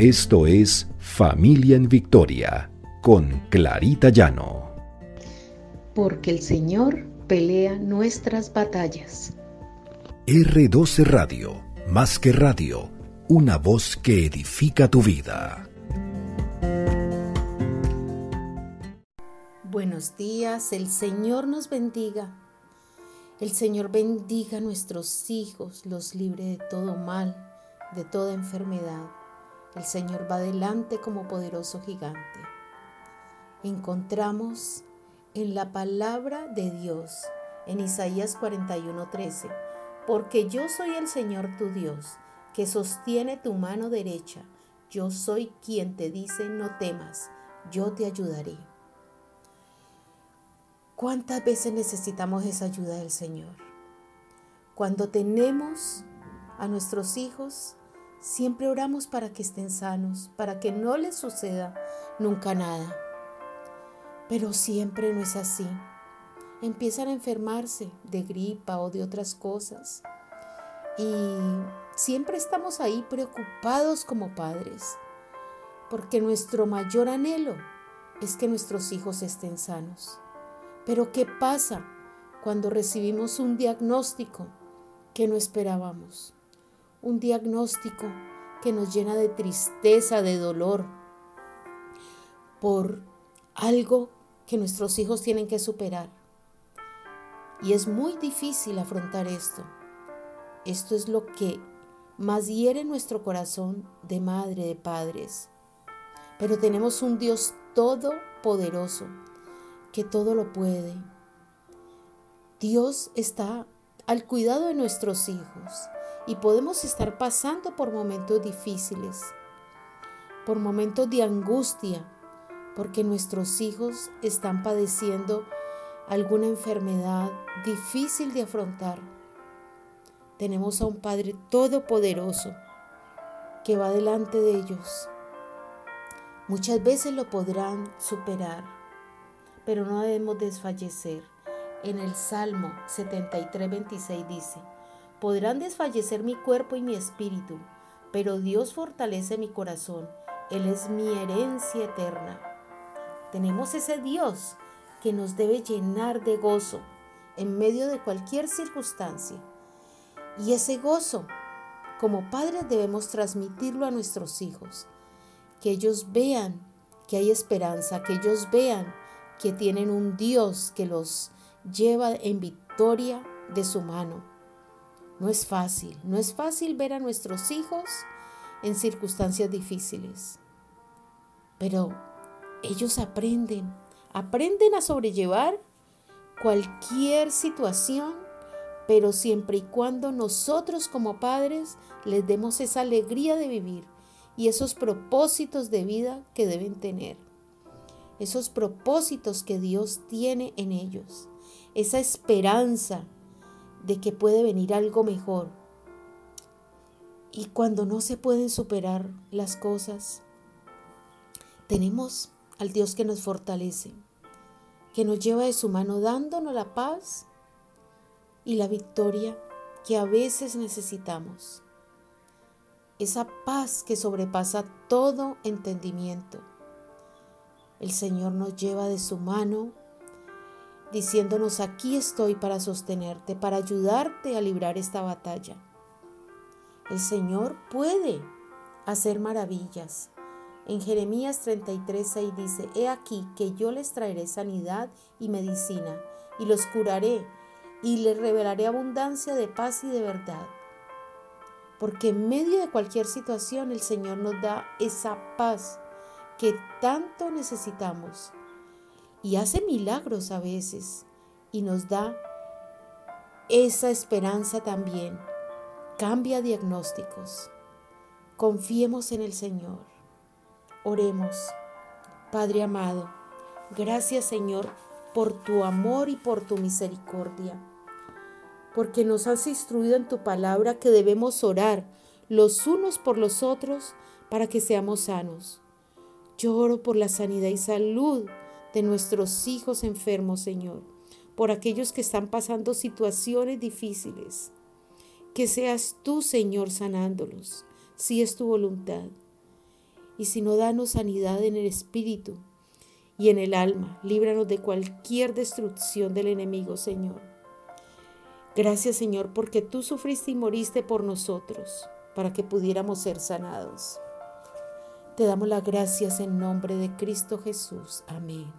Esto es Familia en Victoria con Clarita Llano. Porque el Señor pelea nuestras batallas. R12 Radio, más que radio, una voz que edifica tu vida. Buenos días, el Señor nos bendiga. El Señor bendiga a nuestros hijos, los libre de todo mal, de toda enfermedad el Señor va adelante como poderoso gigante. Encontramos en la palabra de Dios, en Isaías 41:13, porque yo soy el Señor tu Dios, que sostiene tu mano derecha. Yo soy quien te dice, no temas, yo te ayudaré. ¿Cuántas veces necesitamos esa ayuda del Señor? Cuando tenemos a nuestros hijos Siempre oramos para que estén sanos, para que no les suceda nunca nada. Pero siempre no es así. Empiezan a enfermarse de gripa o de otras cosas. Y siempre estamos ahí preocupados como padres, porque nuestro mayor anhelo es que nuestros hijos estén sanos. Pero ¿qué pasa cuando recibimos un diagnóstico que no esperábamos? Un diagnóstico que nos llena de tristeza, de dolor, por algo que nuestros hijos tienen que superar. Y es muy difícil afrontar esto. Esto es lo que más hiere nuestro corazón de madre, de padres. Pero tenemos un Dios todopoderoso que todo lo puede. Dios está al cuidado de nuestros hijos y podemos estar pasando por momentos difíciles, por momentos de angustia, porque nuestros hijos están padeciendo alguna enfermedad difícil de afrontar. Tenemos a un Padre todopoderoso que va delante de ellos. Muchas veces lo podrán superar, pero no debemos desfallecer. En el Salmo 73, 26 dice, Podrán desfallecer mi cuerpo y mi espíritu, pero Dios fortalece mi corazón. Él es mi herencia eterna. Tenemos ese Dios que nos debe llenar de gozo en medio de cualquier circunstancia. Y ese gozo, como padres, debemos transmitirlo a nuestros hijos. Que ellos vean que hay esperanza, que ellos vean que tienen un Dios que los lleva en victoria de su mano. No es fácil, no es fácil ver a nuestros hijos en circunstancias difíciles. Pero ellos aprenden, aprenden a sobrellevar cualquier situación, pero siempre y cuando nosotros como padres les demos esa alegría de vivir y esos propósitos de vida que deben tener. Esos propósitos que Dios tiene en ellos. Esa esperanza de que puede venir algo mejor. Y cuando no se pueden superar las cosas, tenemos al Dios que nos fortalece, que nos lleva de su mano dándonos la paz y la victoria que a veces necesitamos. Esa paz que sobrepasa todo entendimiento. El Señor nos lleva de su mano diciéndonos aquí estoy para sostenerte, para ayudarte a librar esta batalla. El Señor puede hacer maravillas. En Jeremías 33, dice, He aquí que yo les traeré sanidad y medicina, y los curaré, y les revelaré abundancia de paz y de verdad. Porque en medio de cualquier situación el Señor nos da esa paz que tanto necesitamos y hace milagros a veces y nos da esa esperanza también. Cambia diagnósticos. Confiemos en el Señor. Oremos. Padre amado, gracias Señor por tu amor y por tu misericordia, porque nos has instruido en tu palabra que debemos orar los unos por los otros para que seamos sanos. Yo oro por la sanidad y salud de nuestros hijos enfermos, Señor, por aquellos que están pasando situaciones difíciles. Que seas tú, Señor, sanándolos, si es tu voluntad. y sino danos sanidad en el espíritu y en el alma. Líbranos de cualquier destrucción del enemigo, Señor. Gracias, Señor, porque tú sufriste y moriste por nosotros, para que pudiéramos ser sanados. Te damos las gracias en nombre de Cristo Jesús. Amén.